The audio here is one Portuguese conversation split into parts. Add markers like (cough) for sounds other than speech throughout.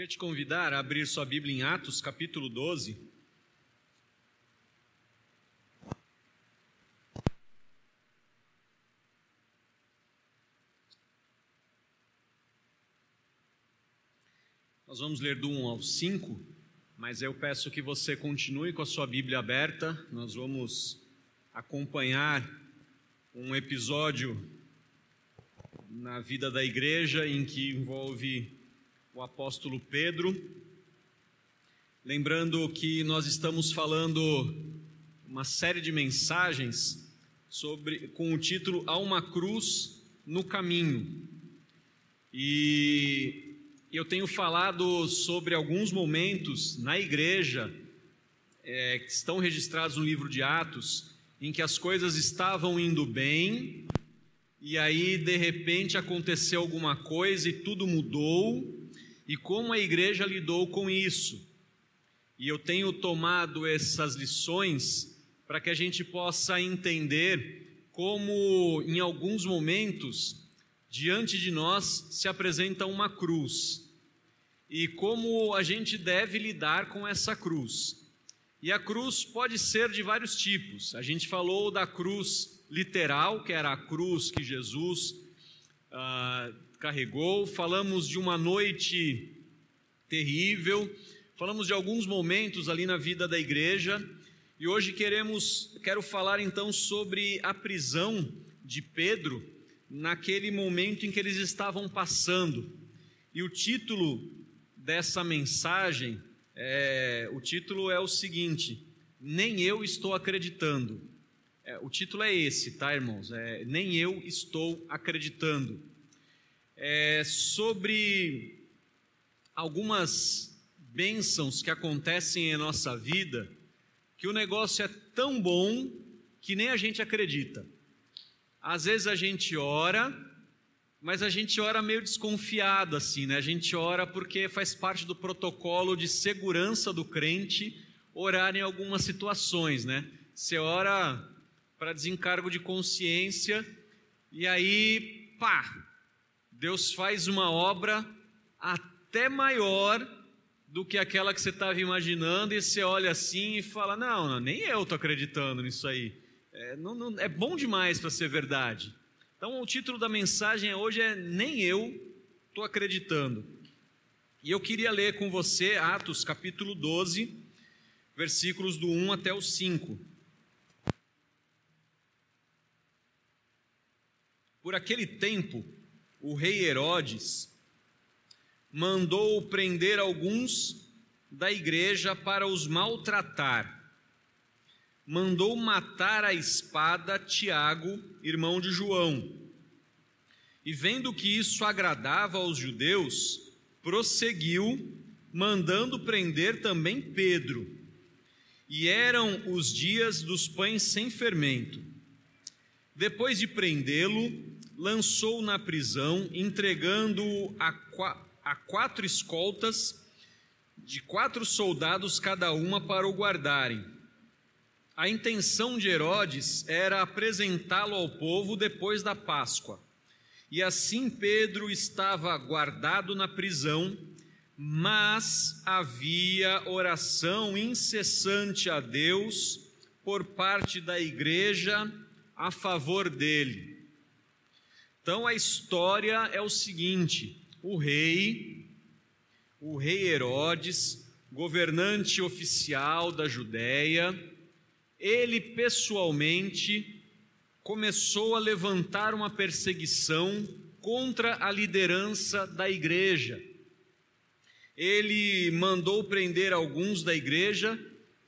Queria te convidar a abrir sua Bíblia em Atos, capítulo 12. Nós vamos ler do 1 ao 5, mas eu peço que você continue com a sua Bíblia aberta. Nós vamos acompanhar um episódio na vida da igreja em que envolve o apóstolo Pedro. Lembrando que nós estamos falando uma série de mensagens sobre com o título Há uma cruz no caminho. E eu tenho falado sobre alguns momentos na igreja é, que estão registrados no livro de Atos, em que as coisas estavam indo bem, e aí de repente aconteceu alguma coisa e tudo mudou, e como a igreja lidou com isso. E eu tenho tomado essas lições para que a gente possa entender como, em alguns momentos, diante de nós se apresenta uma cruz e como a gente deve lidar com essa cruz. E a cruz pode ser de vários tipos. A gente falou da cruz literal, que era a cruz que Jesus ah, carregou, falamos de uma noite terrível, falamos de alguns momentos ali na vida da igreja. E hoje queremos, quero falar então sobre a prisão de Pedro naquele momento em que eles estavam passando. E o título dessa mensagem, é, o título é o seguinte: Nem eu estou acreditando. É, o título é esse, tá, irmãos? É, Nem eu estou acreditando. É sobre algumas bênçãos que acontecem em nossa vida, que o negócio é tão bom que nem a gente acredita. Às vezes a gente ora, mas a gente ora meio desconfiado assim, né? A gente ora porque faz parte do protocolo de segurança do crente orar em algumas situações, né? Você ora para desencargo de consciência e aí, pá, Deus faz uma obra até maior do que aquela que você estava imaginando e você olha assim e fala: não, não nem eu estou acreditando nisso aí. É, não, não, é bom demais para ser verdade. Então, o título da mensagem hoje é Nem Eu estou acreditando. E eu queria ler com você Atos capítulo 12, versículos do 1 até o 5. Por aquele tempo, o rei Herodes mandou prender alguns da igreja para os maltratar mandou matar a espada Tiago, irmão de João. E vendo que isso agradava aos judeus, prosseguiu, mandando prender também Pedro. E eram os dias dos pães sem fermento. Depois de prendê-lo, lançou na prisão, entregando-o a, a quatro escoltas, de quatro soldados cada uma para o guardarem a intenção de Herodes era apresentá-lo ao povo depois da Páscoa. E assim Pedro estava guardado na prisão, mas havia oração incessante a Deus por parte da igreja a favor dele. Então a história é o seguinte: o rei, o rei Herodes, governante oficial da Judéia, ele pessoalmente começou a levantar uma perseguição contra a liderança da igreja. Ele mandou prender alguns da igreja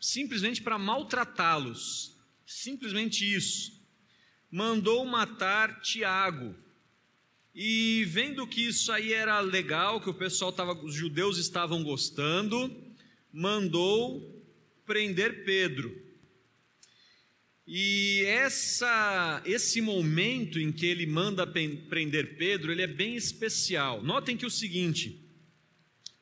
simplesmente para maltratá-los, simplesmente isso. Mandou matar Tiago. E vendo que isso aí era legal, que o pessoal estava, os judeus estavam gostando, mandou prender Pedro. E essa, esse momento em que ele manda prender Pedro, ele é bem especial. Notem que o seguinte,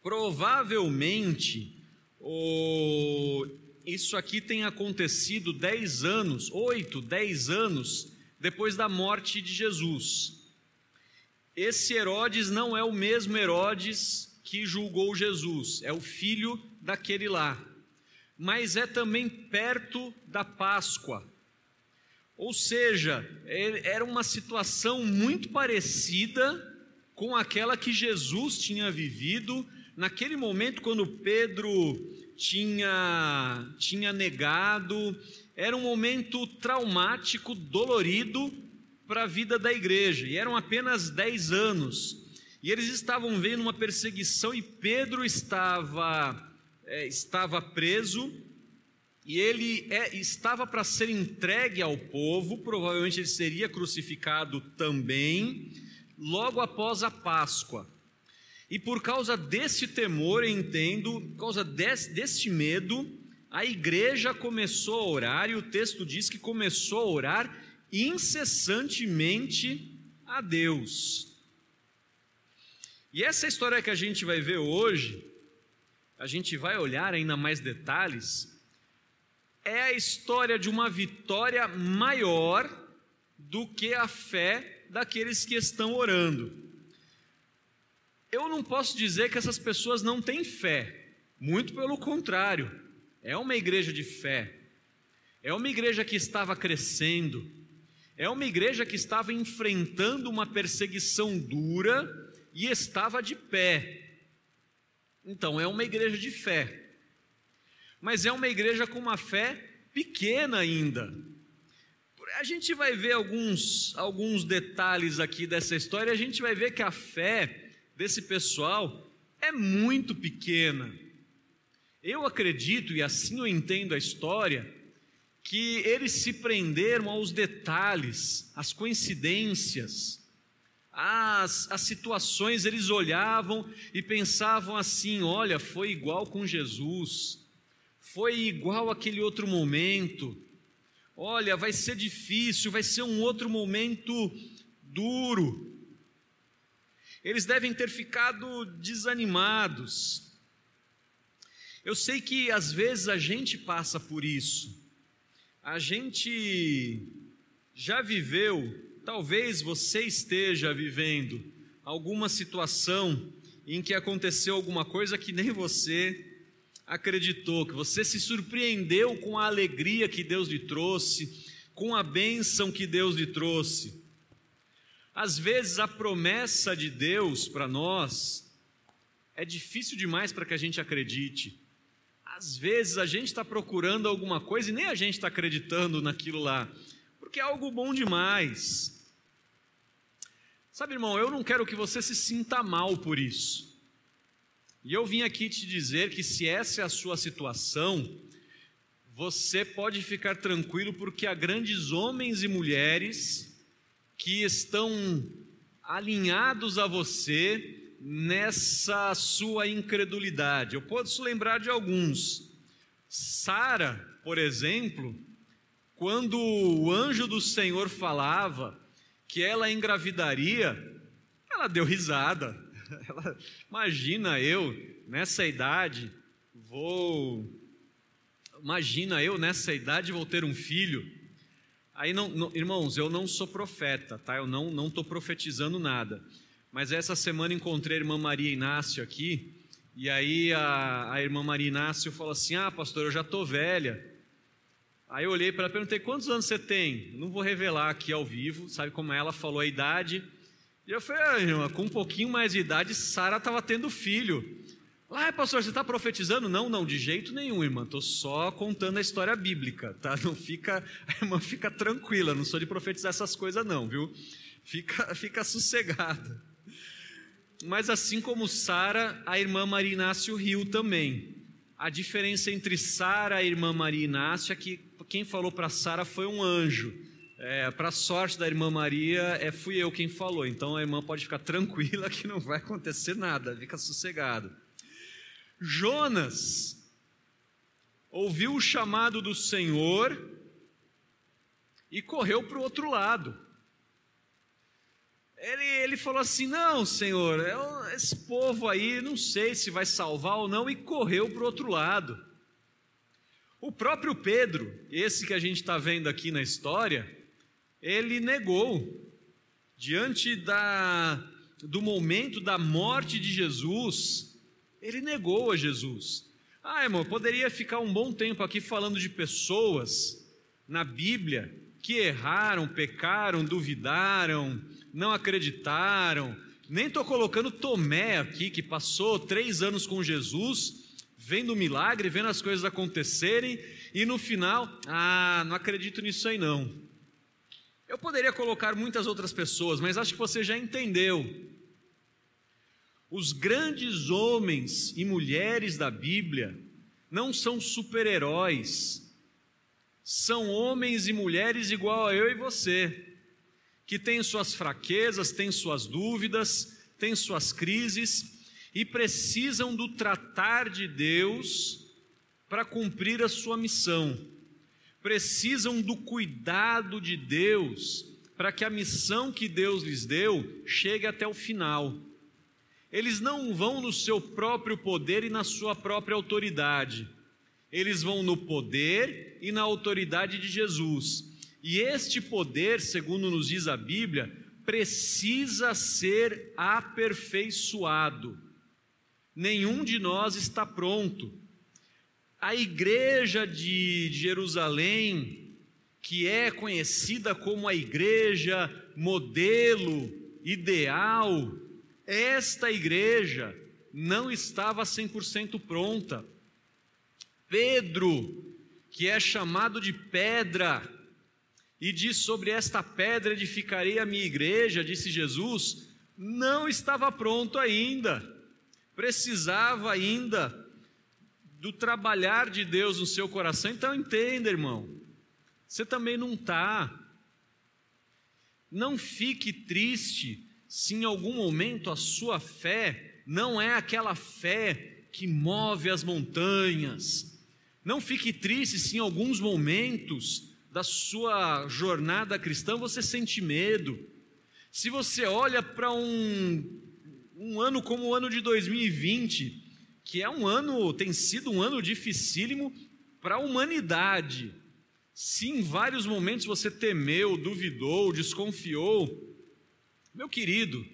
provavelmente o, isso aqui tem acontecido dez anos, oito, dez anos depois da morte de Jesus. Esse Herodes não é o mesmo Herodes que julgou Jesus, é o filho daquele lá. Mas é também perto da Páscoa. Ou seja, era uma situação muito parecida com aquela que Jesus tinha vivido naquele momento quando Pedro tinha, tinha negado. Era um momento traumático, dolorido para a vida da igreja, e eram apenas 10 anos. E eles estavam vendo uma perseguição e Pedro estava, é, estava preso e ele é, estava para ser entregue ao povo, provavelmente ele seria crucificado também, logo após a Páscoa. E por causa desse temor, entendo, por causa desse medo, a igreja começou a orar, e o texto diz que começou a orar incessantemente a Deus. E essa história que a gente vai ver hoje, a gente vai olhar ainda mais detalhes, é a história de uma vitória maior do que a fé daqueles que estão orando. Eu não posso dizer que essas pessoas não têm fé, muito pelo contrário, é uma igreja de fé, é uma igreja que estava crescendo, é uma igreja que estava enfrentando uma perseguição dura e estava de pé. Então, é uma igreja de fé mas é uma igreja com uma fé pequena ainda. A gente vai ver alguns, alguns detalhes aqui dessa história, a gente vai ver que a fé desse pessoal é muito pequena. Eu acredito, e assim eu entendo a história, que eles se prenderam aos detalhes, às coincidências, às, às situações, eles olhavam e pensavam assim: olha, foi igual com Jesus, foi igual aquele outro momento. Olha, vai ser difícil, vai ser um outro momento duro. Eles devem ter ficado desanimados. Eu sei que às vezes a gente passa por isso. A gente já viveu, talvez você esteja vivendo alguma situação em que aconteceu alguma coisa que nem você acreditou, que você se surpreendeu com a alegria que Deus lhe trouxe, com a bênção que Deus lhe trouxe. Às vezes a promessa de Deus para nós é difícil demais para que a gente acredite. Às vezes a gente está procurando alguma coisa e nem a gente está acreditando naquilo lá, porque é algo bom demais. Sabe, irmão, eu não quero que você se sinta mal por isso. E eu vim aqui te dizer que se essa é a sua situação, você pode ficar tranquilo, porque há grandes homens e mulheres que estão alinhados a você nessa sua incredulidade. Eu posso lembrar de alguns. Sara, por exemplo, quando o anjo do Senhor falava que ela engravidaria, ela deu risada. (laughs) Ela, imagina eu nessa idade vou imagina eu nessa idade vou ter um filho. Aí não, não irmãos, eu não sou profeta, tá? Eu não não estou profetizando nada. Mas essa semana encontrei a irmã Maria Inácio aqui e aí a, a irmã Maria Inácio falou assim: Ah, pastor, eu já estou velha. Aí eu olhei para ela e perguntei: Quantos anos você tem? Não vou revelar aqui ao vivo, sabe como ela falou a idade. E eu falei, ah, irmã, com um pouquinho mais de idade, Sara estava tendo filho. Ah, pastor, você está profetizando? Não, não, de jeito nenhum, irmã. Estou só contando a história bíblica, tá? Não fica, a irmã fica tranquila, não sou de profetizar essas coisas, não, viu? Fica, fica sossegada. Mas assim como Sara, a irmã Maria Inácio riu também. A diferença entre Sara e a irmã Maria Inácio é que quem falou para Sara foi um anjo. É, Para sorte da irmã Maria, é, fui eu quem falou, então a irmã pode ficar tranquila que não vai acontecer nada, fica sossegado. Jonas ouviu o chamado do Senhor e correu para o outro lado. Ele, ele falou assim: Não, Senhor, eu, esse povo aí, não sei se vai salvar ou não, e correu para o outro lado. O próprio Pedro, esse que a gente está vendo aqui na história, ele negou. Diante da, do momento da morte de Jesus, Ele negou a Jesus. Ah, irmão, poderia ficar um bom tempo aqui falando de pessoas na Bíblia que erraram, pecaram, duvidaram, não acreditaram. Nem estou colocando Tomé aqui, que passou três anos com Jesus, vendo o milagre, vendo as coisas acontecerem, e no final, ah, não acredito nisso aí não. Eu poderia colocar muitas outras pessoas, mas acho que você já entendeu. Os grandes homens e mulheres da Bíblia não são super-heróis, são homens e mulheres igual a eu e você, que têm suas fraquezas, têm suas dúvidas, têm suas crises e precisam do tratar de Deus para cumprir a sua missão, precisam do cuidado de Deus para que a missão que Deus lhes deu chegue até o final. Eles não vão no seu próprio poder e na sua própria autoridade. Eles vão no poder e na autoridade de Jesus. E este poder, segundo nos diz a Bíblia, precisa ser aperfeiçoado. Nenhum de nós está pronto. A igreja de Jerusalém, que é conhecida como a igreja modelo, ideal, esta igreja não estava 100% pronta. Pedro, que é chamado de pedra, e diz: Sobre esta pedra edificarei a minha igreja, disse Jesus, não estava pronto ainda, precisava ainda do trabalhar de Deus no seu coração. Então entenda, irmão, você também não está. Não fique triste se em algum momento a sua fé não é aquela fé que move as montanhas. Não fique triste se em alguns momentos da sua jornada cristã você sente medo. Se você olha para um, um ano como o ano de 2020, que é um ano, tem sido um ano dificílimo para a humanidade. Se em vários momentos você temeu, duvidou, desconfiou, meu querido,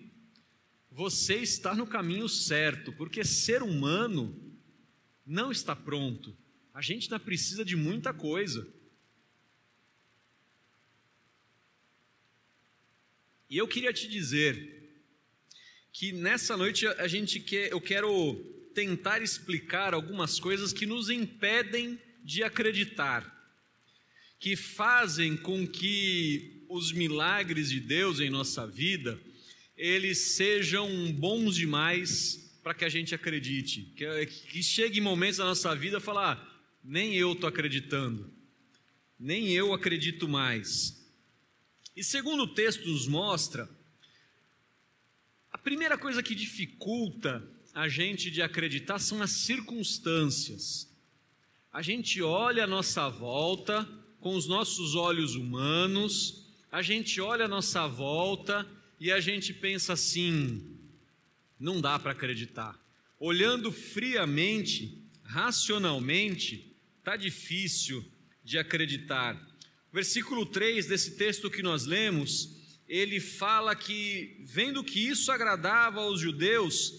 você está no caminho certo, porque ser humano não está pronto. A gente ainda precisa de muita coisa. E eu queria te dizer que nessa noite a gente quer, eu quero tentar explicar algumas coisas que nos impedem de acreditar, que fazem com que os milagres de Deus em nossa vida, eles sejam bons demais para que a gente acredite. Que, que chegue momentos da nossa vida falar, ah, nem eu estou acreditando, nem eu acredito mais. E segundo o texto nos mostra, a primeira coisa que dificulta a gente de acreditar são as circunstâncias. A gente olha a nossa volta com os nossos olhos humanos a gente olha a nossa volta e a gente pensa assim: não dá para acreditar. Olhando friamente, racionalmente, está difícil de acreditar. Versículo 3 desse texto que nós lemos, ele fala que, vendo que isso agradava aos judeus,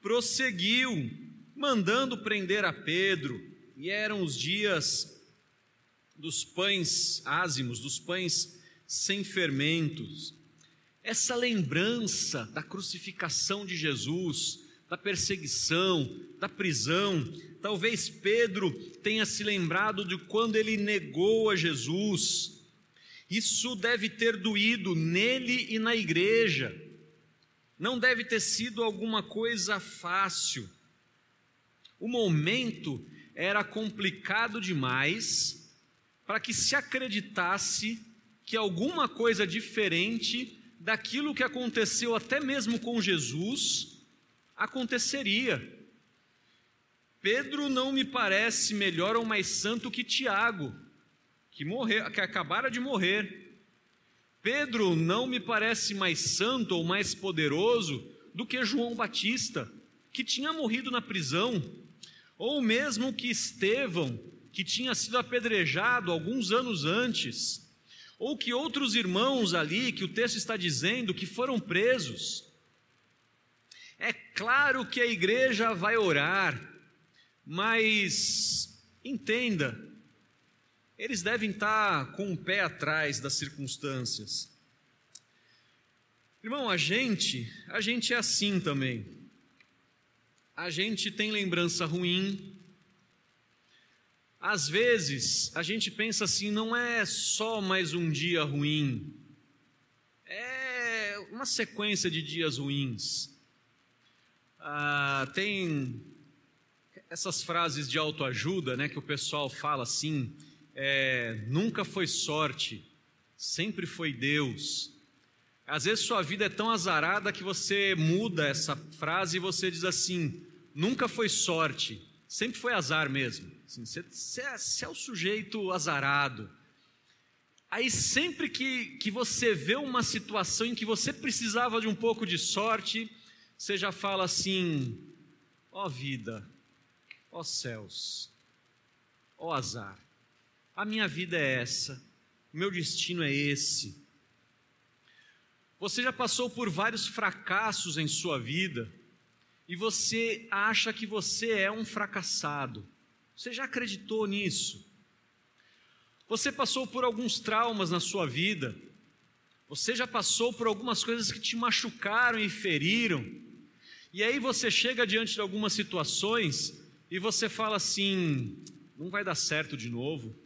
prosseguiu, mandando prender a Pedro, e eram os dias dos pães ázimos, dos pães sem fermentos. Essa lembrança da crucificação de Jesus, da perseguição, da prisão, talvez Pedro tenha se lembrado de quando ele negou a Jesus. Isso deve ter doído nele e na igreja. Não deve ter sido alguma coisa fácil. O momento era complicado demais para que se acreditasse que alguma coisa diferente daquilo que aconteceu até mesmo com Jesus aconteceria. Pedro não me parece melhor ou mais santo que Tiago, que morreu, que acabara de morrer. Pedro não me parece mais santo ou mais poderoso do que João Batista, que tinha morrido na prisão, ou mesmo que Estevão, que tinha sido apedrejado alguns anos antes ou que outros irmãos ali, que o texto está dizendo, que foram presos. É claro que a igreja vai orar, mas entenda, eles devem estar com o pé atrás das circunstâncias. Irmão, a gente, a gente é assim também. A gente tem lembrança ruim. Às vezes, a gente pensa assim, não é só mais um dia ruim. É uma sequência de dias ruins. Ah, tem essas frases de autoajuda, né, que o pessoal fala assim, é, nunca foi sorte, sempre foi Deus. Às vezes sua vida é tão azarada que você muda essa frase e você diz assim, nunca foi sorte, sempre foi azar mesmo. Assim, você, você, é, você é o sujeito azarado. Aí sempre que, que você vê uma situação em que você precisava de um pouco de sorte, você já fala assim: ó oh vida, ó oh céus, ó oh azar, a minha vida é essa, o meu destino é esse. Você já passou por vários fracassos em sua vida e você acha que você é um fracassado. Você já acreditou nisso? Você passou por alguns traumas na sua vida. Você já passou por algumas coisas que te machucaram e feriram. E aí você chega diante de algumas situações e você fala assim: não vai dar certo de novo.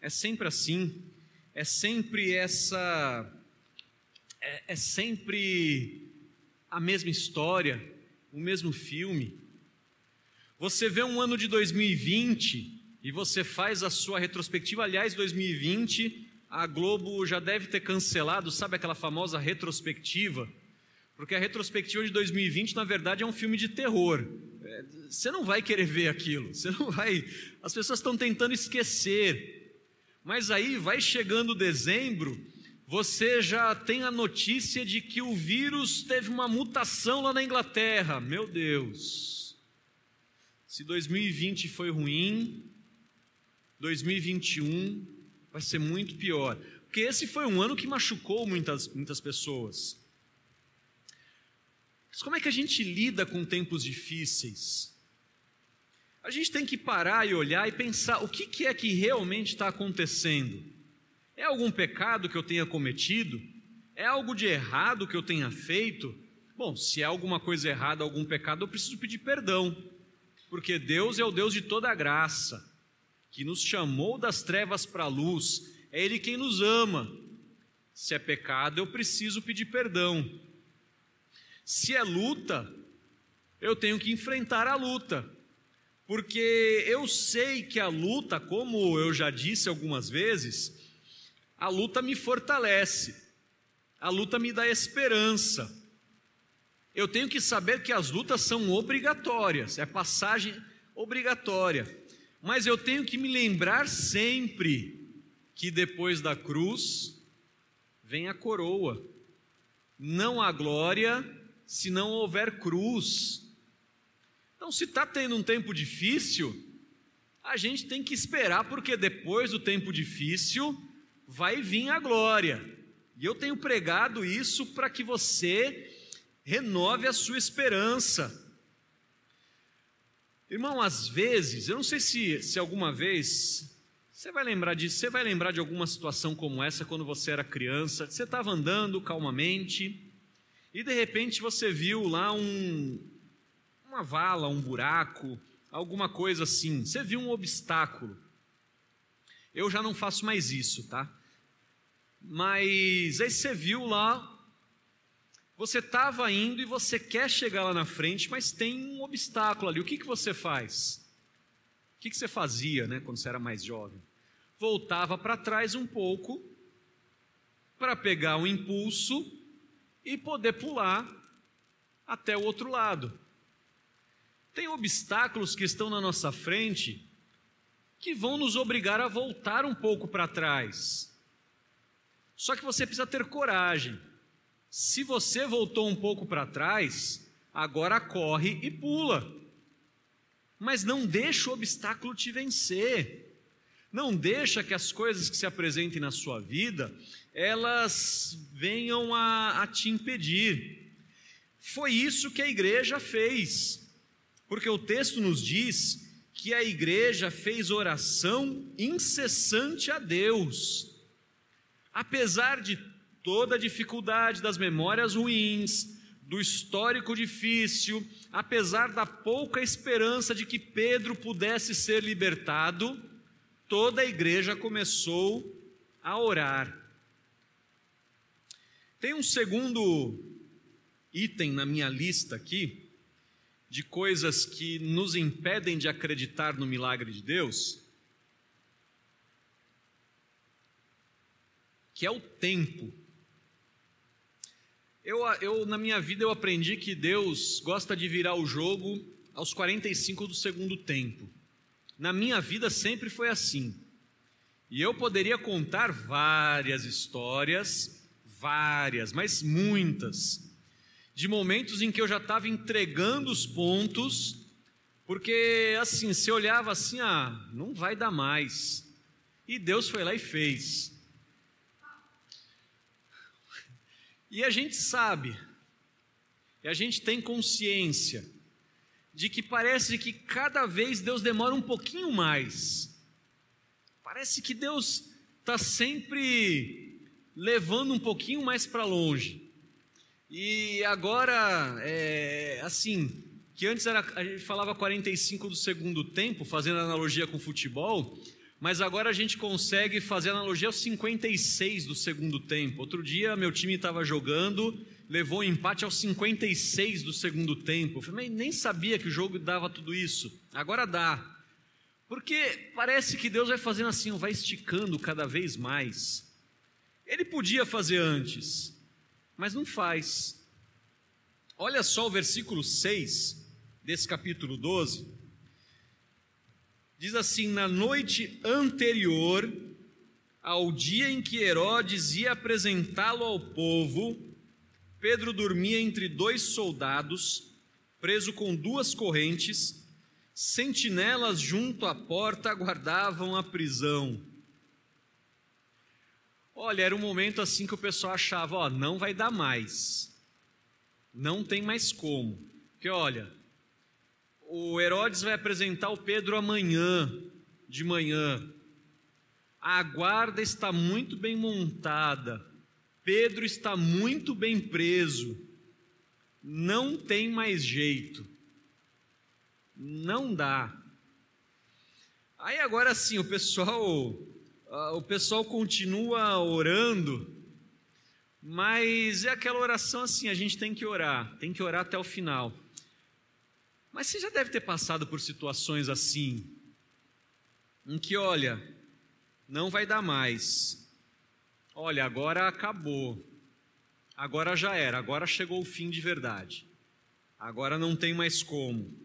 É sempre assim. É sempre essa. É, é sempre a mesma história, o mesmo filme. Você vê um ano de 2020 e você faz a sua retrospectiva. Aliás, 2020, a Globo já deve ter cancelado, sabe aquela famosa retrospectiva? Porque a retrospectiva de 2020, na verdade, é um filme de terror. É, você não vai querer ver aquilo, você não vai. As pessoas estão tentando esquecer. Mas aí vai chegando dezembro, você já tem a notícia de que o vírus teve uma mutação lá na Inglaterra. Meu Deus. Se 2020 foi ruim, 2021 vai ser muito pior. Porque esse foi um ano que machucou muitas, muitas pessoas. Mas como é que a gente lida com tempos difíceis? A gente tem que parar e olhar e pensar o que, é que realmente está acontecendo. É algum pecado que eu tenha cometido? É algo de errado que eu tenha feito? Bom, se é alguma coisa errada, algum pecado, eu preciso pedir perdão, porque Deus é o Deus de toda a graça, que nos chamou das trevas para a luz, é Ele quem nos ama. Se é pecado, eu preciso pedir perdão. Se é luta, eu tenho que enfrentar a luta, porque eu sei que a luta, como eu já disse algumas vezes, a luta me fortalece, a luta me dá esperança. Eu tenho que saber que as lutas são obrigatórias, é passagem obrigatória, mas eu tenho que me lembrar sempre que depois da cruz vem a coroa, não a glória se não houver cruz. Então, se está tendo um tempo difícil, a gente tem que esperar, porque depois do tempo difícil vai vir a glória. E eu tenho pregado isso para que você renove a sua esperança. Irmão, às vezes, eu não sei se, se alguma vez você vai lembrar disso, você vai lembrar de alguma situação como essa quando você era criança, você estava andando calmamente, e de repente você viu lá um, uma vala, um buraco, alguma coisa assim. Você viu um obstáculo. Eu já não faço mais isso, tá? Mas aí você viu lá, você estava indo e você quer chegar lá na frente, mas tem um obstáculo ali. O que, que você faz? O que, que você fazia né, quando você era mais jovem? Voltava para trás um pouco para pegar um impulso e poder pular até o outro lado. Tem obstáculos que estão na nossa frente que vão nos obrigar a voltar um pouco para trás. Só que você precisa ter coragem. Se você voltou um pouco para trás, agora corre e pula. Mas não deixa o obstáculo te vencer. Não deixa que as coisas que se apresentem na sua vida elas venham a, a te impedir. Foi isso que a igreja fez, porque o texto nos diz que a igreja fez oração incessante a Deus. Apesar de toda a dificuldade das memórias ruins, do histórico difícil, apesar da pouca esperança de que Pedro pudesse ser libertado, toda a igreja começou a orar. Tem um segundo item na minha lista aqui, de coisas que nos impedem de acreditar no milagre de Deus, que é o tempo. Eu, eu, na minha vida, eu aprendi que Deus gosta de virar o jogo aos 45 do segundo tempo. Na minha vida sempre foi assim. E eu poderia contar várias histórias, várias, mas muitas, de momentos em que eu já estava entregando os pontos, porque assim, se olhava assim, ah, não vai dar mais. E Deus foi lá e fez. E a gente sabe, e a gente tem consciência, de que parece que cada vez Deus demora um pouquinho mais. Parece que Deus está sempre levando um pouquinho mais para longe. E agora, é, assim, que antes era, a gente falava 45 do segundo tempo, fazendo analogia com futebol, mas agora a gente consegue fazer analogia aos 56 do segundo tempo. Outro dia, meu time estava jogando, levou um empate aos 56 do segundo tempo. Eu nem sabia que o jogo dava tudo isso. Agora dá. Porque parece que Deus vai fazendo assim, vai esticando cada vez mais. Ele podia fazer antes, mas não faz. Olha só o versículo 6 desse capítulo 12. Diz assim: Na noite anterior ao dia em que Herodes ia apresentá-lo ao povo, Pedro dormia entre dois soldados, preso com duas correntes, sentinelas junto à porta aguardavam a prisão. Olha, era um momento assim que o pessoal achava, ó, não vai dar mais. Não tem mais como. Porque olha, o Herodes vai apresentar o Pedro amanhã, de manhã. A guarda está muito bem montada. Pedro está muito bem preso. Não tem mais jeito. Não dá. Aí agora sim, o pessoal o pessoal continua orando, mas é aquela oração assim: a gente tem que orar, tem que orar até o final. Mas você já deve ter passado por situações assim, em que, olha, não vai dar mais, olha, agora acabou, agora já era, agora chegou o fim de verdade, agora não tem mais como.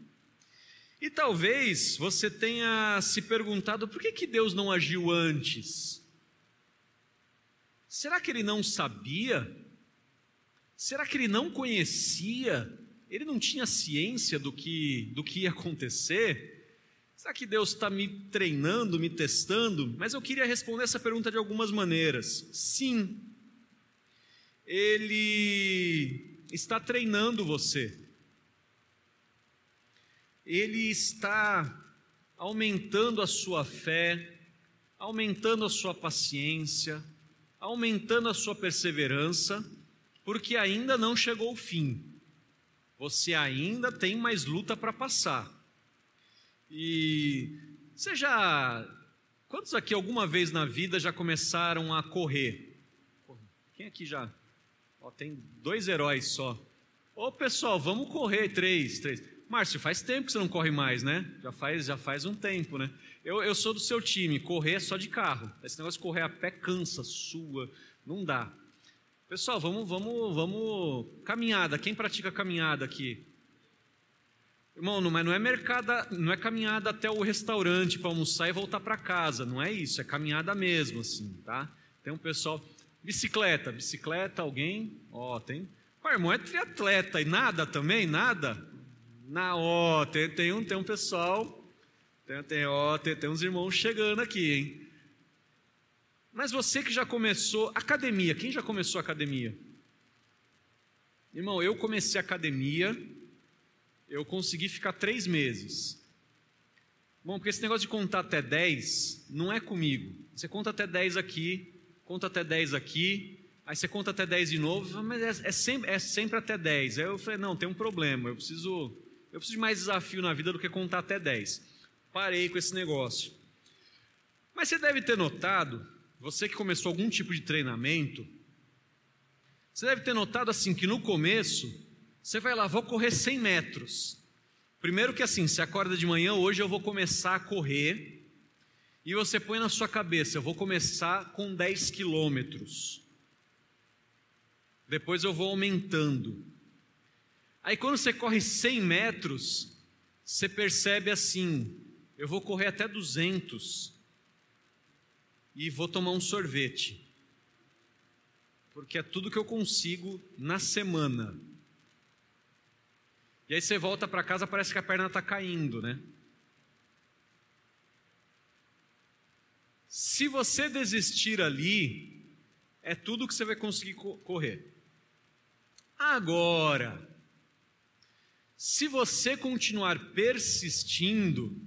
E talvez você tenha se perguntado por que, que Deus não agiu antes? Será que ele não sabia? Será que ele não conhecia? Ele não tinha ciência do que, do que ia acontecer? Será que Deus está me treinando, me testando? Mas eu queria responder essa pergunta de algumas maneiras. Sim, Ele está treinando você ele está aumentando a sua fé, aumentando a sua paciência, aumentando a sua perseverança, porque ainda não chegou o fim. Você ainda tem mais luta para passar. E você já. Quantos aqui alguma vez na vida já começaram a correr? Quem aqui já? Ó, tem dois heróis só. Ô pessoal, vamos correr, três, três. Márcio, faz tempo que você não corre mais, né? Já faz, já faz um tempo, né? Eu, eu sou do seu time, correr é só de carro. Esse negócio de correr a pé cansa, sua, não dá. Pessoal, vamos, vamos, vamos. Caminhada. Quem pratica caminhada aqui? Irmão, não, mas não é não é caminhada até o restaurante para almoçar e voltar para casa. Não é isso, é caminhada mesmo, assim, tá? Tem um pessoal. Bicicleta, bicicleta, alguém? Ó, oh, tem. O irmão é triatleta e nada também, nada? Na ó, tem, tem, um, tem um pessoal, tem, tem, ó, tem, tem uns irmãos chegando aqui, hein? Mas você que já começou academia, quem já começou academia? Irmão, eu comecei academia, eu consegui ficar três meses. Bom, porque esse negócio de contar até 10 não é comigo. Você conta até 10 aqui, conta até 10 aqui, aí você conta até 10 de novo, mas é, é, sempre, é sempre até 10. Aí eu falei, não, tem um problema, eu preciso, eu preciso de mais desafio na vida do que contar até 10. Parei com esse negócio. Mas você deve ter notado, você que começou algum tipo de treinamento, você deve ter notado assim que no começo, você vai lá, vou correr 100 metros. Primeiro que assim, você acorda de manhã, hoje eu vou começar a correr, e você põe na sua cabeça, eu vou começar com 10 quilômetros. Depois eu vou aumentando. Aí quando você corre 100 metros, você percebe assim, eu vou correr até 200 e vou tomar um sorvete porque é tudo que eu consigo na semana. E aí você volta para casa, parece que a perna está caindo, né? Se você desistir ali, é tudo que você vai conseguir correr. Agora, se você continuar persistindo,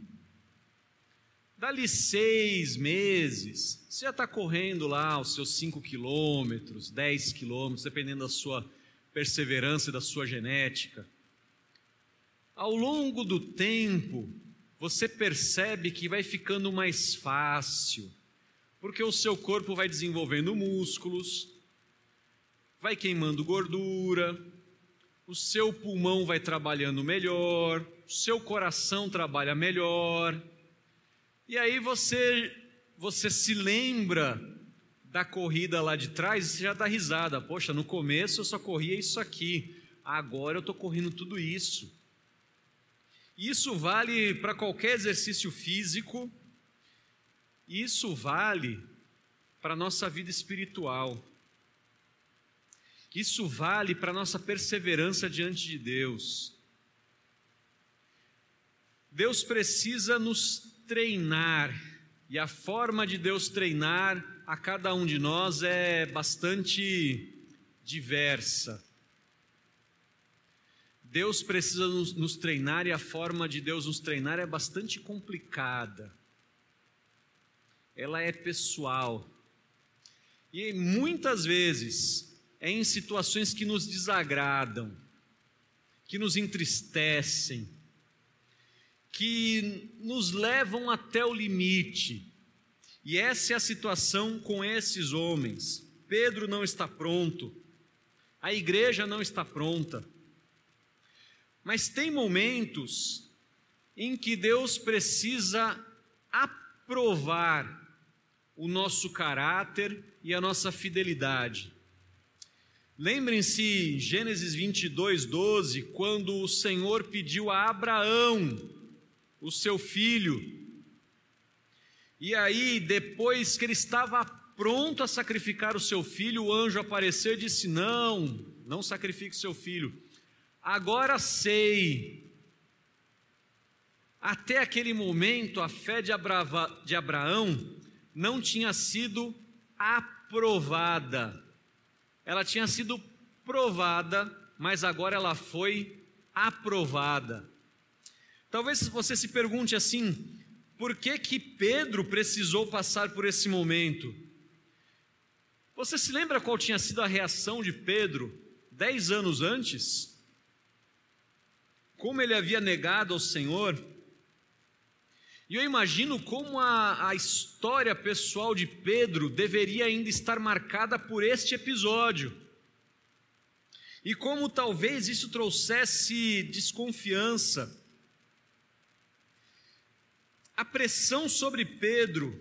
Dali seis meses, você já está correndo lá os seus 5 quilômetros, 10 quilômetros, dependendo da sua perseverança e da sua genética. Ao longo do tempo, você percebe que vai ficando mais fácil, porque o seu corpo vai desenvolvendo músculos, vai queimando gordura, o seu pulmão vai trabalhando melhor, o seu coração trabalha melhor e aí você você se lembra da corrida lá de trás e você já dá risada. Poxa, no começo eu só corria isso aqui, agora eu estou correndo tudo isso. Isso vale para qualquer exercício físico, isso vale para a nossa vida espiritual. Isso vale para a nossa perseverança diante de Deus. Deus precisa nos treinar, e a forma de Deus treinar a cada um de nós é bastante diversa. Deus precisa nos, nos, treinar e a forma de Deus nos treinar é bastante complicada. Ela é pessoal. E muitas vezes é em situações que nos desagradam, que nos entristecem, que nos levam até o limite. E essa é a situação com esses homens. Pedro não está pronto, a igreja não está pronta. Mas tem momentos em que Deus precisa aprovar o nosso caráter e a nossa fidelidade. Lembrem-se, Gênesis 22, 12, quando o Senhor pediu a Abraão o seu filho. E aí, depois que ele estava pronto a sacrificar o seu filho, o anjo apareceu e disse: Não, não sacrifique seu filho. Agora sei. Até aquele momento, a fé de, Abrava, de Abraão não tinha sido aprovada. Ela tinha sido provada, mas agora ela foi aprovada. Talvez você se pergunte assim: por que que Pedro precisou passar por esse momento? Você se lembra qual tinha sido a reação de Pedro dez anos antes? Como ele havia negado ao Senhor? E eu imagino como a, a história pessoal de Pedro deveria ainda estar marcada por este episódio. E como talvez isso trouxesse desconfiança, a pressão sobre Pedro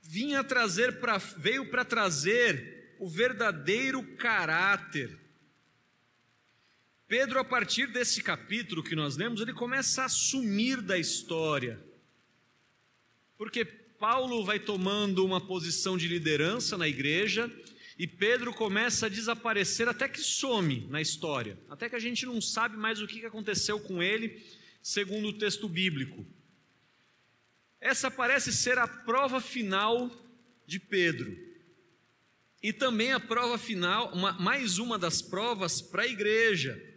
vinha trazer para veio para trazer o verdadeiro caráter. Pedro, a partir desse capítulo que nós lemos, ele começa a sumir da história. Porque Paulo vai tomando uma posição de liderança na igreja e Pedro começa a desaparecer até que some na história, até que a gente não sabe mais o que aconteceu com ele segundo o texto bíblico. Essa parece ser a prova final de Pedro. e também a prova final, uma, mais uma das provas para a igreja.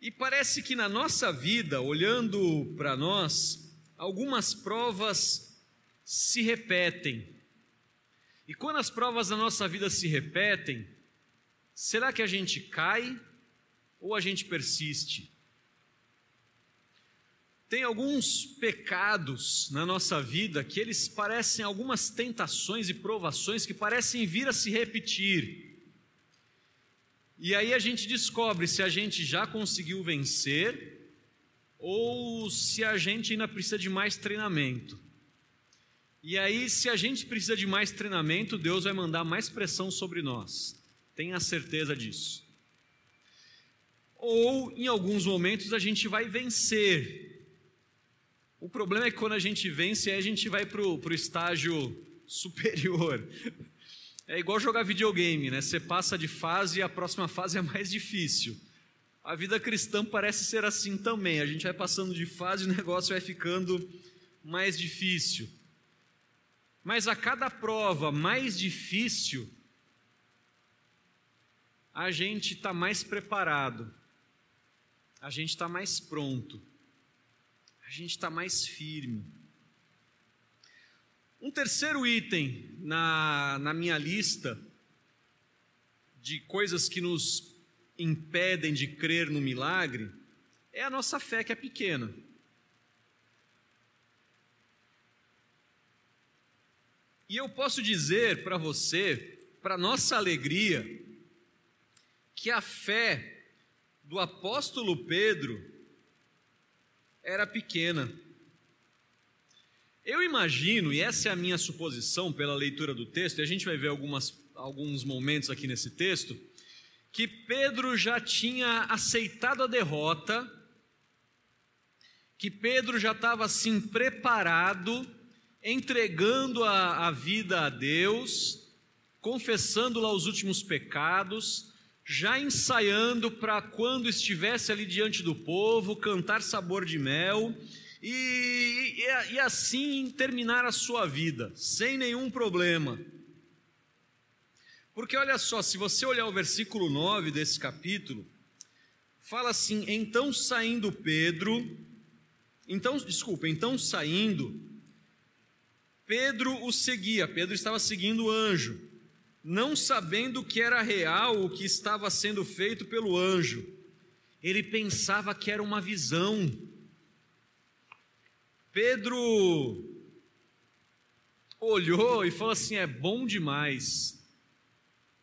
E parece que na nossa vida, olhando para nós, algumas provas se repetem. E quando as provas da nossa vida se repetem, será que a gente cai ou a gente persiste? Tem alguns pecados na nossa vida que eles parecem algumas tentações e provações que parecem vir a se repetir. E aí a gente descobre se a gente já conseguiu vencer ou se a gente ainda precisa de mais treinamento. E aí, se a gente precisa de mais treinamento, Deus vai mandar mais pressão sobre nós. Tenha certeza disso. Ou, em alguns momentos, a gente vai vencer. O problema é que quando a gente vence, a gente vai para o estágio (laughs) superior. É igual jogar videogame, né? Você passa de fase e a próxima fase é mais difícil. A vida cristã parece ser assim também. A gente vai passando de fase e o negócio vai ficando mais difícil. Mas a cada prova mais difícil, a gente está mais preparado, a gente está mais pronto, a gente está mais firme. Um terceiro item na, na minha lista de coisas que nos impedem de crer no milagre é a nossa fé que é pequena. E eu posso dizer para você, para nossa alegria, que a fé do apóstolo Pedro era pequena. Eu imagino, e essa é a minha suposição pela leitura do texto, e a gente vai ver algumas, alguns momentos aqui nesse texto, que Pedro já tinha aceitado a derrota, que Pedro já estava assim preparado, entregando a, a vida a Deus, confessando lá os últimos pecados, já ensaiando para quando estivesse ali diante do povo, cantar sabor de mel e, e, e assim terminar a sua vida, sem nenhum problema. Porque olha só, se você olhar o versículo 9 desse capítulo, fala assim: então saindo Pedro, então, desculpa, então saindo, Pedro o seguia, Pedro estava seguindo o anjo, não sabendo que era real o que estava sendo feito pelo anjo, ele pensava que era uma visão, Pedro olhou e falou assim: é bom demais,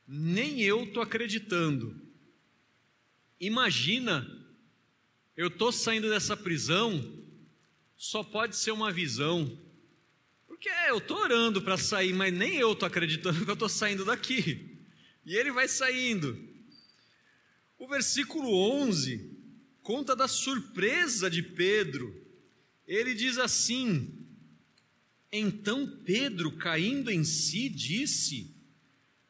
nem eu estou acreditando. Imagina, eu estou saindo dessa prisão, só pode ser uma visão. Porque é, eu estou orando para sair, mas nem eu estou acreditando que eu estou saindo daqui. E ele vai saindo. O versículo 11 conta da surpresa de Pedro ele diz assim: Então Pedro, caindo em si, disse: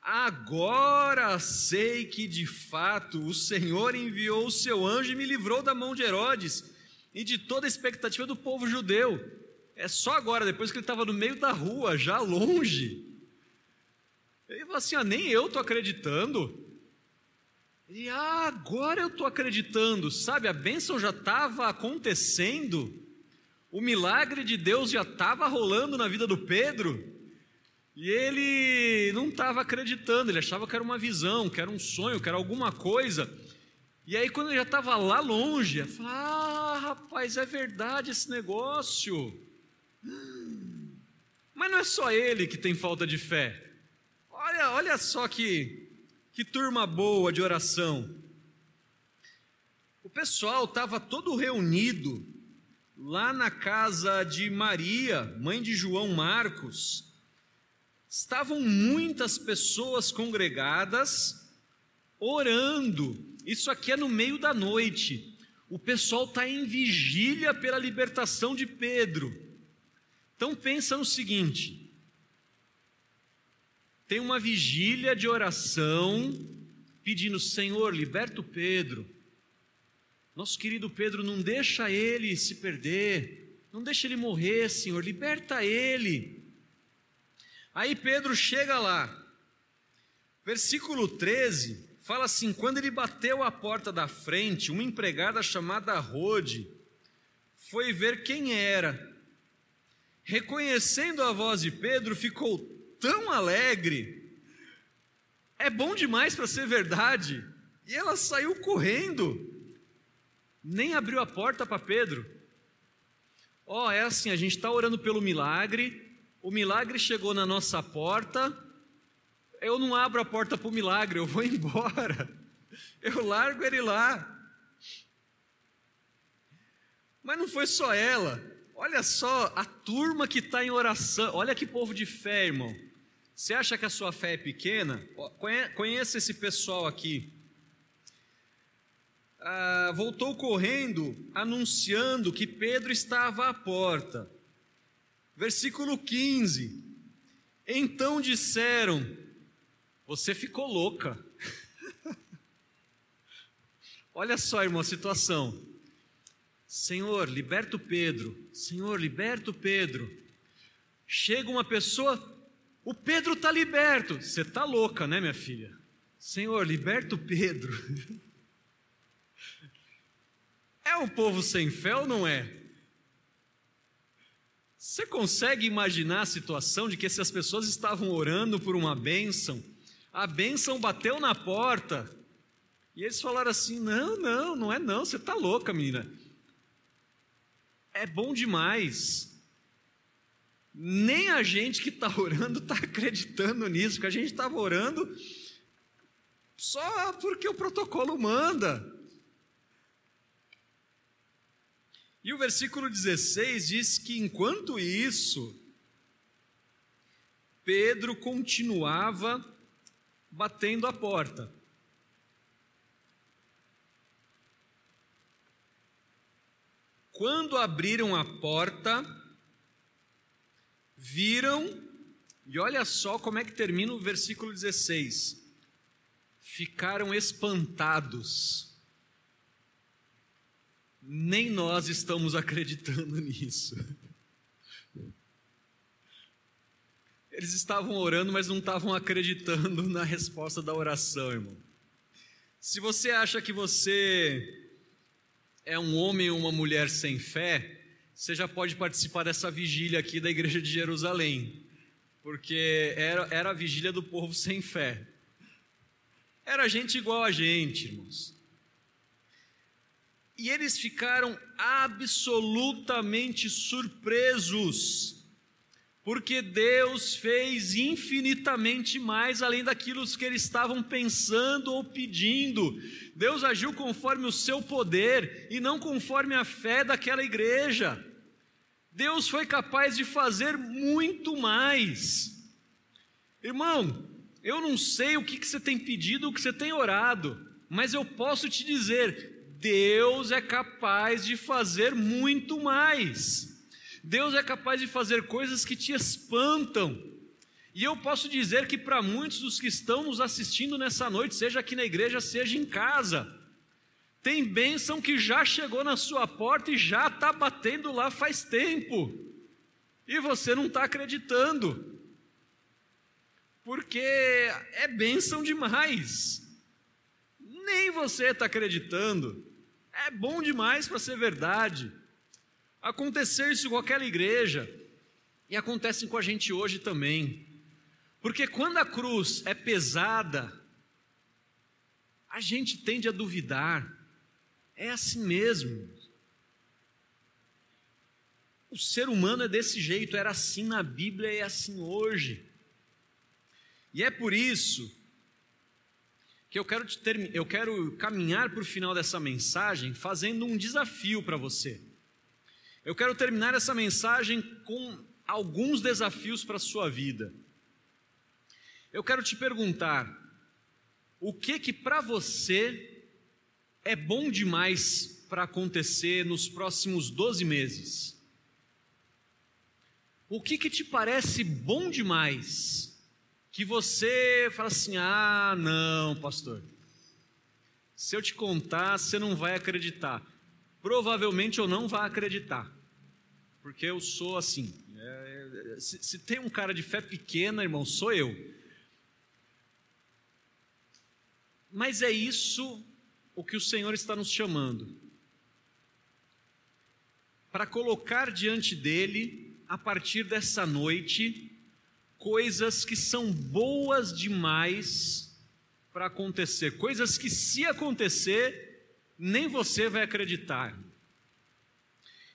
Agora sei que de fato o Senhor enviou o seu anjo e me livrou da mão de Herodes e de toda a expectativa do povo judeu. É só agora, depois que ele estava no meio da rua, já longe. Ele falou assim: ah, nem eu estou acreditando. Ele, ah, agora eu estou acreditando, sabe? A bênção já estava acontecendo. O milagre de Deus já estava rolando na vida do Pedro e ele não estava acreditando, ele achava que era uma visão, que era um sonho, que era alguma coisa. E aí, quando ele já estava lá longe, ele falou: Ah, rapaz, é verdade esse negócio. Mas não é só ele que tem falta de fé. Olha, olha só que, que turma boa de oração. O pessoal estava todo reunido lá na casa de Maria, mãe de João Marcos, estavam muitas pessoas congregadas orando. Isso aqui é no meio da noite. O pessoal está em vigília pela libertação de Pedro. Então pensa no seguinte: tem uma vigília de oração pedindo, Senhor, liberta o Pedro. Nosso querido Pedro, não deixa ele se perder, não deixa ele morrer, Senhor, liberta ele. Aí Pedro chega lá. Versículo 13 fala assim: quando ele bateu a porta da frente, uma empregada chamada Rode foi ver quem era. Reconhecendo a voz de Pedro, ficou tão alegre. É bom demais para ser verdade. E ela saiu correndo. Nem abriu a porta para Pedro. Ó, oh, é assim: a gente está orando pelo milagre, o milagre chegou na nossa porta, eu não abro a porta para o milagre, eu vou (laughs) embora, eu largo ele lá. Mas não foi só ela, olha só a turma que está em oração, olha que povo de fé, irmão. Você acha que a sua fé é pequena? Conheça esse pessoal aqui. Ah, voltou correndo, anunciando que Pedro estava à porta. Versículo 15: Então disseram: Você ficou louca. (laughs) Olha só, irmão, a situação. Senhor, liberta o Pedro. Senhor, liberta o Pedro. Chega uma pessoa, o Pedro está liberto. Você está louca, né, minha filha? Senhor, liberta o Pedro. (laughs) É um povo sem fé ou não é? Você consegue imaginar a situação de que essas pessoas estavam orando por uma bênção, a bênção bateu na porta, e eles falaram assim: não, não, não é não, você está louca, menina. É bom demais. Nem a gente que está orando está acreditando nisso, porque a gente estava orando só porque o protocolo manda. E o versículo 16 diz que enquanto isso, Pedro continuava batendo a porta. Quando abriram a porta, viram, e olha só como é que termina o versículo 16: ficaram espantados nem nós estamos acreditando nisso. Eles estavam orando, mas não estavam acreditando na resposta da oração, irmão. Se você acha que você é um homem ou uma mulher sem fé, você já pode participar dessa vigília aqui da igreja de Jerusalém, porque era, era a vigília do povo sem fé. Era gente igual a gente, irmãos. E eles ficaram absolutamente surpresos, porque Deus fez infinitamente mais além daquilo que eles estavam pensando ou pedindo. Deus agiu conforme o seu poder e não conforme a fé daquela igreja. Deus foi capaz de fazer muito mais. Irmão, eu não sei o que, que você tem pedido, o que você tem orado, mas eu posso te dizer: Deus é capaz de fazer muito mais. Deus é capaz de fazer coisas que te espantam. E eu posso dizer que para muitos dos que estão nos assistindo nessa noite, seja aqui na igreja, seja em casa, tem bênção que já chegou na sua porta e já está batendo lá faz tempo, e você não está acreditando, porque é bênção demais, nem você está acreditando. É bom demais para ser verdade. Aconteceu isso com aquela igreja e acontece com a gente hoje também. Porque quando a cruz é pesada, a gente tende a duvidar. É assim mesmo. O ser humano é desse jeito, era assim na Bíblia e é assim hoje. E é por isso que eu quero, ter, eu quero caminhar para o final dessa mensagem fazendo um desafio para você. Eu quero terminar essa mensagem com alguns desafios para a sua vida. Eu quero te perguntar: o que que para você é bom demais para acontecer nos próximos 12 meses? O que que te parece bom demais que você fala assim: ah, não, pastor, se eu te contar, você não vai acreditar. Provavelmente eu não vai acreditar, porque eu sou assim. É, Se, se tem um cara de fé pequena, irmão, sou eu. Mas é isso o que o Senhor está nos chamando para colocar diante dele, a partir dessa noite, coisas que são boas demais para acontecer, coisas que, se acontecer, nem você vai acreditar.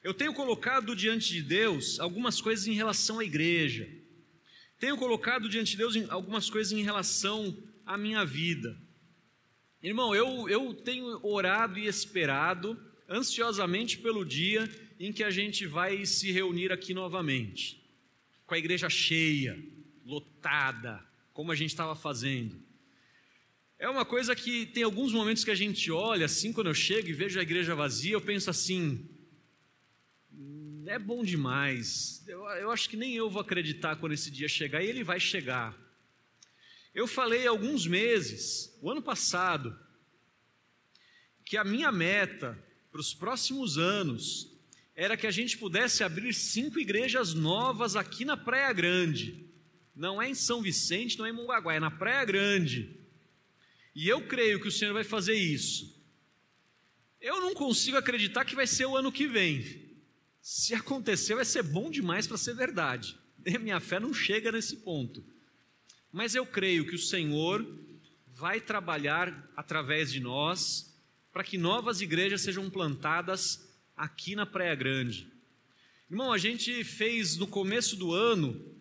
Eu tenho colocado diante de Deus algumas coisas em relação à igreja, tenho colocado diante de Deus algumas coisas em relação à minha vida. Irmão, eu, eu tenho orado e esperado ansiosamente pelo dia em que a gente vai se reunir aqui novamente, com a igreja cheia, lotada, como a gente estava fazendo. É uma coisa que tem alguns momentos que a gente olha, assim, quando eu chego e vejo a igreja vazia, eu penso assim: hum, é bom demais. Eu, eu acho que nem eu vou acreditar quando esse dia chegar, e ele vai chegar. Eu falei há alguns meses, o ano passado, que a minha meta para os próximos anos era que a gente pudesse abrir cinco igrejas novas aqui na Praia Grande. Não é em São Vicente, não é em Mongaguá, é na Praia Grande. E eu creio que o Senhor vai fazer isso. Eu não consigo acreditar que vai ser o ano que vem. Se acontecer, vai ser bom demais para ser verdade. (laughs) Minha fé não chega nesse ponto. Mas eu creio que o Senhor vai trabalhar através de nós para que novas igrejas sejam plantadas aqui na Praia Grande. Irmão, a gente fez no começo do ano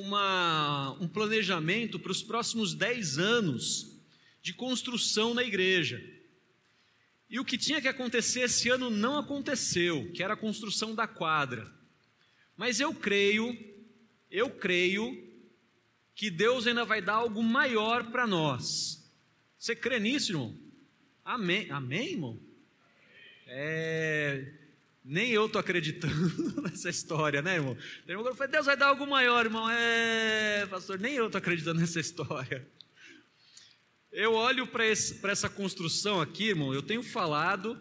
uma, um planejamento para os próximos 10 anos de construção na igreja. E o que tinha que acontecer esse ano não aconteceu, que era a construção da quadra. Mas eu creio, eu creio que Deus ainda vai dar algo maior para nós. Você crê nisso, irmão? Amém. Amém, irmão? É, nem eu estou acreditando (laughs) nessa história, né, irmão? O irmão falou, Deus vai dar algo maior, irmão. É, pastor, nem eu estou acreditando nessa história. Eu olho para essa construção aqui, irmão, eu tenho falado,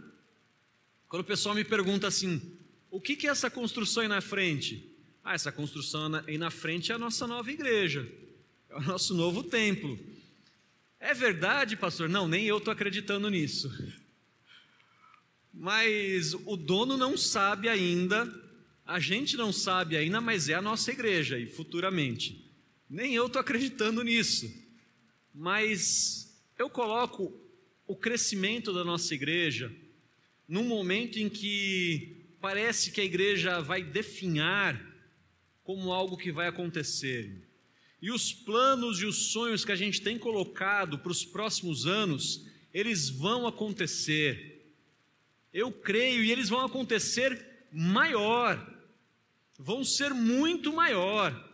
quando o pessoal me pergunta assim, o que, que é essa construção aí na frente? Ah, essa construção aí na frente é a nossa nova igreja. É o nosso novo templo. É verdade, pastor? Não, nem eu estou acreditando nisso. Mas o dono não sabe ainda, a gente não sabe ainda, mas é a nossa igreja e futuramente. Nem eu estou acreditando nisso. Mas eu coloco o crescimento da nossa igreja num momento em que parece que a igreja vai definhar como algo que vai acontecer. E os planos e os sonhos que a gente tem colocado para os próximos anos, eles vão acontecer. Eu creio, e eles vão acontecer maior, vão ser muito maior.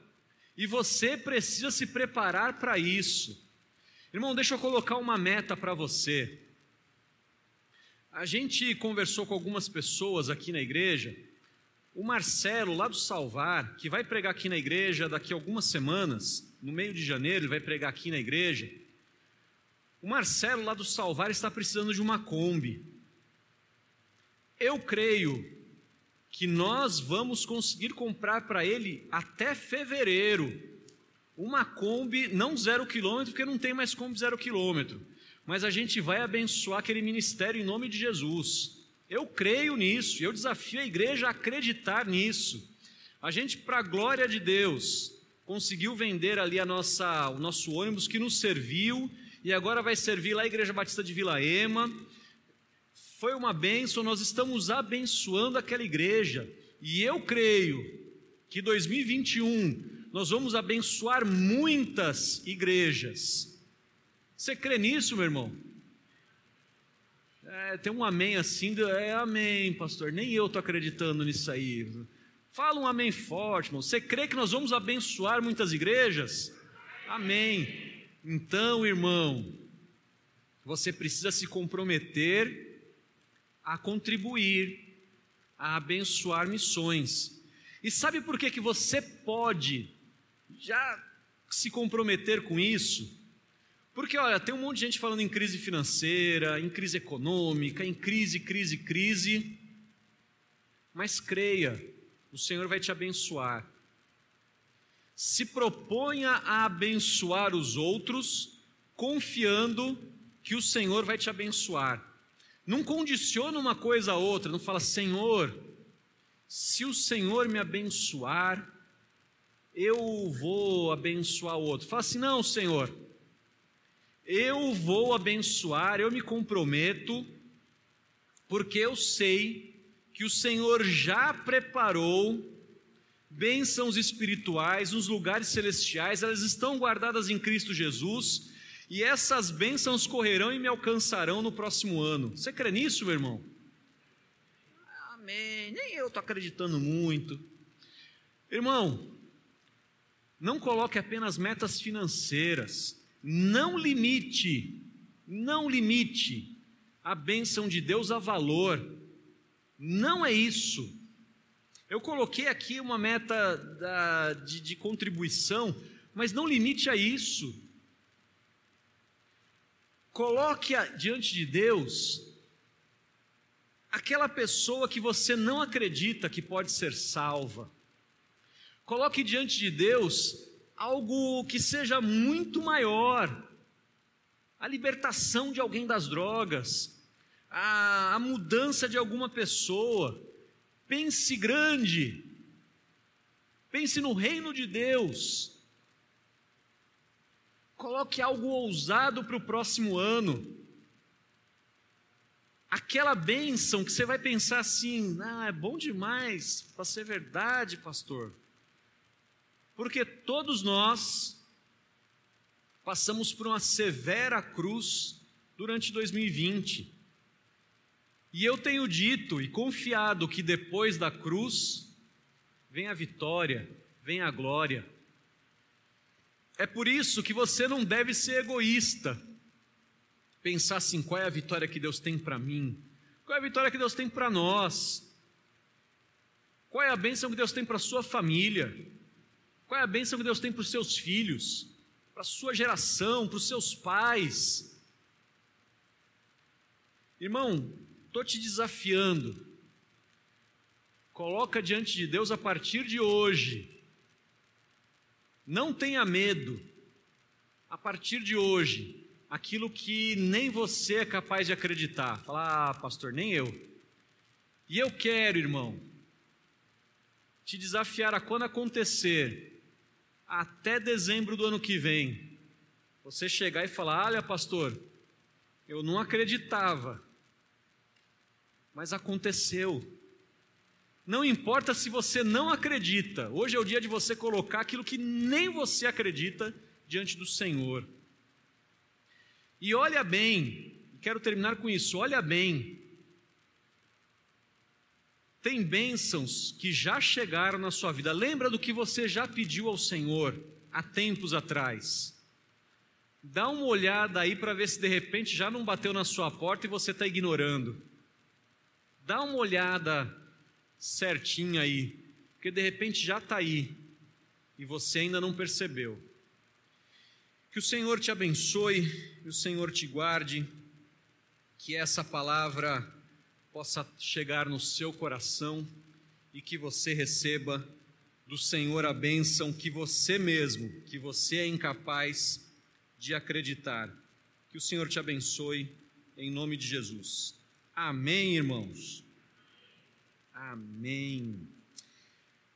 E você precisa se preparar para isso. Irmão, deixa eu colocar uma meta para você. A gente conversou com algumas pessoas aqui na igreja o Marcelo, lá do Salvar, que vai pregar aqui na igreja daqui a algumas semanas, no meio de janeiro, ele vai pregar aqui na igreja. O Marcelo, lá do Salvar, está precisando de uma Kombi. Eu creio que nós vamos conseguir comprar para ele até fevereiro uma Kombi, não zero quilômetro, porque não tem mais Kombi zero quilômetro, mas a gente vai abençoar aquele ministério em nome de Jesus. Eu creio nisso, eu desafio a igreja a acreditar nisso. A gente, para a glória de Deus, conseguiu vender ali a nossa, o nosso ônibus que nos serviu e agora vai servir lá a Igreja Batista de Vila Ema. Foi uma bênção, nós estamos abençoando aquela igreja e eu creio que 2021 nós vamos abençoar muitas igrejas. Você crê nisso, meu irmão? É, tem um amém assim, é amém, pastor. Nem eu estou acreditando nisso aí. Fala um amém forte, irmão. Você crê que nós vamos abençoar muitas igrejas? Amém. Então, irmão, você precisa se comprometer a contribuir, a abençoar missões. E sabe por que, que você pode já se comprometer com isso? Porque, olha, tem um monte de gente falando em crise financeira, em crise econômica, em crise, crise, crise. Mas creia, o Senhor vai te abençoar. se proponha a abençoar os outros, confiando que o Senhor vai te abençoar. Não condiciona uma coisa a outra, não fala, Senhor, se o Senhor me abençoar, eu vou abençoar o outro. Fala assim, não, Senhor, eu vou abençoar, eu me comprometo, porque eu sei que o Senhor já preparou bênçãos espirituais nos lugares celestiais, elas estão guardadas em Cristo Jesus, e essas bênçãos correrão e me alcançarão no próximo ano. Você crê nisso, meu irmão? Amém. Nem eu estou acreditando muito. Irmão, não coloque apenas metas financeiras, não limite, não limite a bênção de Deus a valor. Não é isso. Eu coloquei aqui uma meta da, de, de contribuição, mas não limite a isso. Coloque diante de Deus aquela pessoa que você não acredita que pode ser salva. Coloque diante de Deus algo que seja muito maior. A libertação de alguém das drogas, a, a mudança de alguma pessoa. Pense grande. Pense no reino de Deus. Coloque algo ousado para o próximo ano. Aquela bênção que você vai pensar assim: ah, é bom demais para ser verdade, pastor. Porque todos nós passamos por uma severa cruz durante 2020. E eu tenho dito e confiado que depois da cruz vem a vitória, vem a glória. É por isso que você não deve ser egoísta. Pensar assim: qual é a vitória que Deus tem para mim? Qual é a vitória que Deus tem para nós? Qual é a bênção que Deus tem para a sua família? Qual é a bênção que Deus tem para os seus filhos, para a sua geração, para os seus pais? Irmão, estou te desafiando. Coloca diante de Deus a partir de hoje. Não tenha medo. A partir de hoje, aquilo que nem você é capaz de acreditar. Falar, ah, pastor, nem eu. E eu quero, irmão, te desafiar a quando acontecer até dezembro do ano que vem, você chegar e falar: Olha, pastor, eu não acreditava, mas aconteceu. Não importa se você não acredita, hoje é o dia de você colocar aquilo que nem você acredita diante do Senhor. E olha bem, quero terminar com isso, olha bem, tem bênçãos que já chegaram na sua vida. Lembra do que você já pediu ao Senhor há tempos atrás. Dá uma olhada aí para ver se de repente já não bateu na sua porta e você está ignorando. Dá uma olhada certinha aí, porque de repente já está aí e você ainda não percebeu. Que o Senhor te abençoe, que o Senhor te guarde, que essa palavra possa chegar no seu coração e que você receba do Senhor a bênção que você mesmo, que você é incapaz de acreditar. Que o Senhor te abençoe em nome de Jesus. Amém, irmãos. Amém.